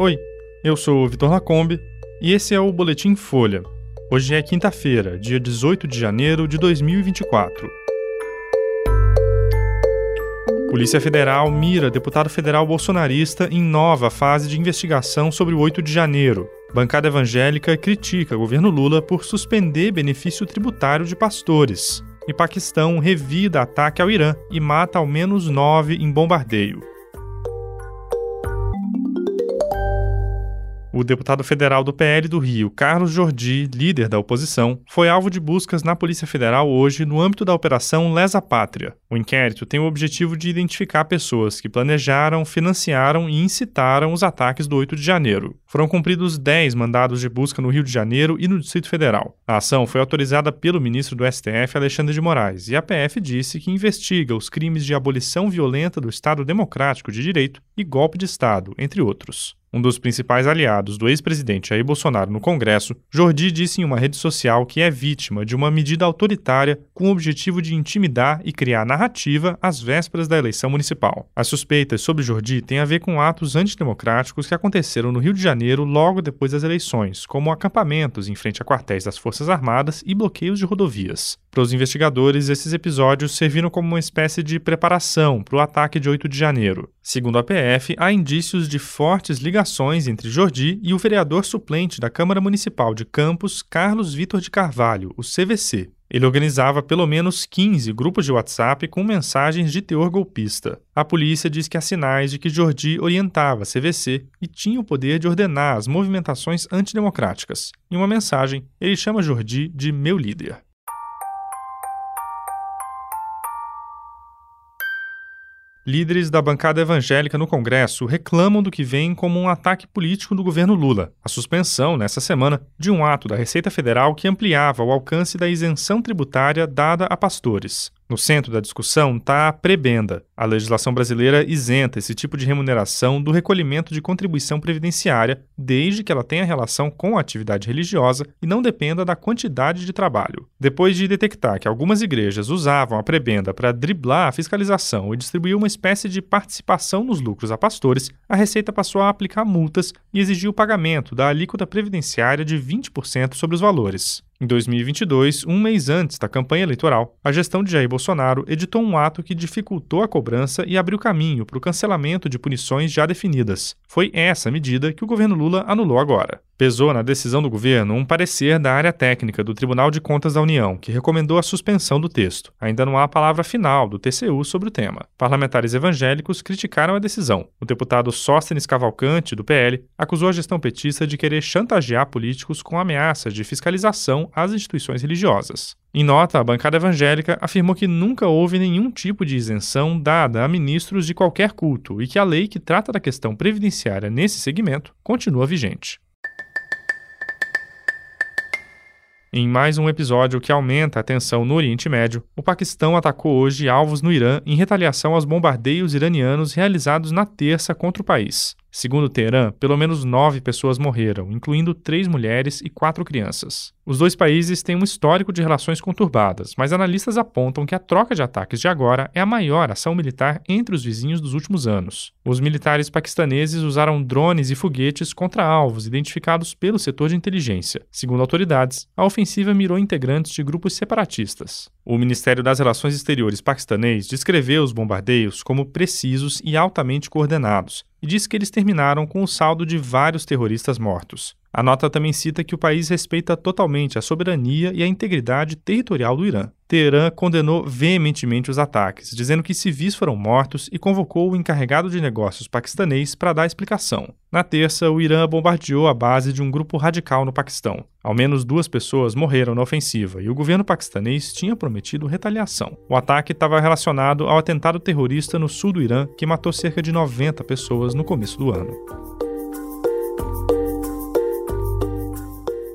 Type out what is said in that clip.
Oi, eu sou o Vitor Lacombe e esse é o Boletim Folha. Hoje é quinta-feira, dia 18 de janeiro de 2024. Polícia Federal mira deputado federal bolsonarista em nova fase de investigação sobre o 8 de janeiro. Bancada evangélica critica governo Lula por suspender benefício tributário de pastores. E Paquistão revida ataque ao Irã e mata ao menos nove em bombardeio. O deputado federal do PL do Rio, Carlos Jordi, líder da oposição, foi alvo de buscas na Polícia Federal hoje no âmbito da Operação Lesa Pátria. O inquérito tem o objetivo de identificar pessoas que planejaram, financiaram e incitaram os ataques do 8 de janeiro. Foram cumpridos 10 mandados de busca no Rio de Janeiro e no Distrito Federal. A ação foi autorizada pelo ministro do STF, Alexandre de Moraes, e a PF disse que investiga os crimes de abolição violenta do Estado Democrático de Direito e golpe de Estado, entre outros. Um dos principais aliados do ex-presidente Jair Bolsonaro no Congresso, Jordi disse em uma rede social que é vítima de uma medida autoritária com o objetivo de intimidar e criar narrativa às vésperas da eleição municipal. As suspeitas sobre Jordi têm a ver com atos antidemocráticos que aconteceram no Rio de Janeiro logo depois das eleições, como acampamentos em frente a quartéis das Forças Armadas e bloqueios de rodovias. Para os investigadores, esses episódios serviram como uma espécie de preparação para o ataque de 8 de janeiro. Segundo a PF, há indícios de fortes ligações entre Jordi e o vereador suplente da Câmara Municipal de Campos, Carlos Vitor de Carvalho, o CVC. Ele organizava pelo menos 15 grupos de WhatsApp com mensagens de teor golpista. A polícia diz que há sinais de que Jordi orientava a CVC e tinha o poder de ordenar as movimentações antidemocráticas. Em uma mensagem, ele chama Jordi de meu líder. Líderes da bancada evangélica no Congresso reclamam do que vem como um ataque político do governo Lula, a suspensão, nessa semana, de um ato da Receita Federal que ampliava o alcance da isenção tributária dada a pastores. No centro da discussão está a prebenda. A legislação brasileira isenta esse tipo de remuneração do recolhimento de contribuição previdenciária, desde que ela tenha relação com a atividade religiosa e não dependa da quantidade de trabalho. Depois de detectar que algumas igrejas usavam a prebenda para driblar a fiscalização e distribuir uma espécie de participação nos lucros a pastores, a Receita passou a aplicar multas e exigiu o pagamento da alíquota previdenciária de 20% sobre os valores. Em 2022, um mês antes da campanha eleitoral, a gestão de Jair Bolsonaro editou um ato que dificultou a cobrança e abriu caminho para o cancelamento de punições já definidas. Foi essa medida que o governo Lula anulou agora. Pesou na decisão do governo um parecer da área técnica do Tribunal de Contas da União, que recomendou a suspensão do texto. Ainda não há a palavra final do TCU sobre o tema. Parlamentares evangélicos criticaram a decisão. O deputado Sóstenes Cavalcante, do PL, acusou a gestão petista de querer chantagear políticos com ameaças de fiscalização às instituições religiosas. Em nota, a bancada evangélica afirmou que nunca houve nenhum tipo de isenção dada a ministros de qualquer culto e que a lei que trata da questão previdenciária nesse segmento continua vigente. Em mais um episódio que aumenta a tensão no Oriente Médio, o Paquistão atacou hoje alvos no Irã em retaliação aos bombardeios iranianos realizados na terça contra o país. Segundo Teherã, pelo menos nove pessoas morreram, incluindo três mulheres e quatro crianças. Os dois países têm um histórico de relações conturbadas, mas analistas apontam que a troca de ataques de agora é a maior ação militar entre os vizinhos dos últimos anos. Os militares paquistaneses usaram drones e foguetes contra alvos identificados pelo setor de inteligência. Segundo autoridades, a ofensiva mirou integrantes de grupos separatistas. O Ministério das Relações Exteriores paquistanês descreveu os bombardeios como precisos e altamente coordenados e disse que eles terminaram com o saldo de vários terroristas mortos. A nota também cita que o país respeita totalmente a soberania e a integridade territorial do Irã. Teherã condenou veementemente os ataques, dizendo que civis foram mortos e convocou o encarregado de negócios paquistanês para dar explicação. Na terça, o Irã bombardeou a base de um grupo radical no Paquistão. Ao menos duas pessoas morreram na ofensiva e o governo paquistanês tinha prometido retaliação. O ataque estava relacionado ao atentado terrorista no sul do Irã que matou cerca de 90 pessoas no começo do ano.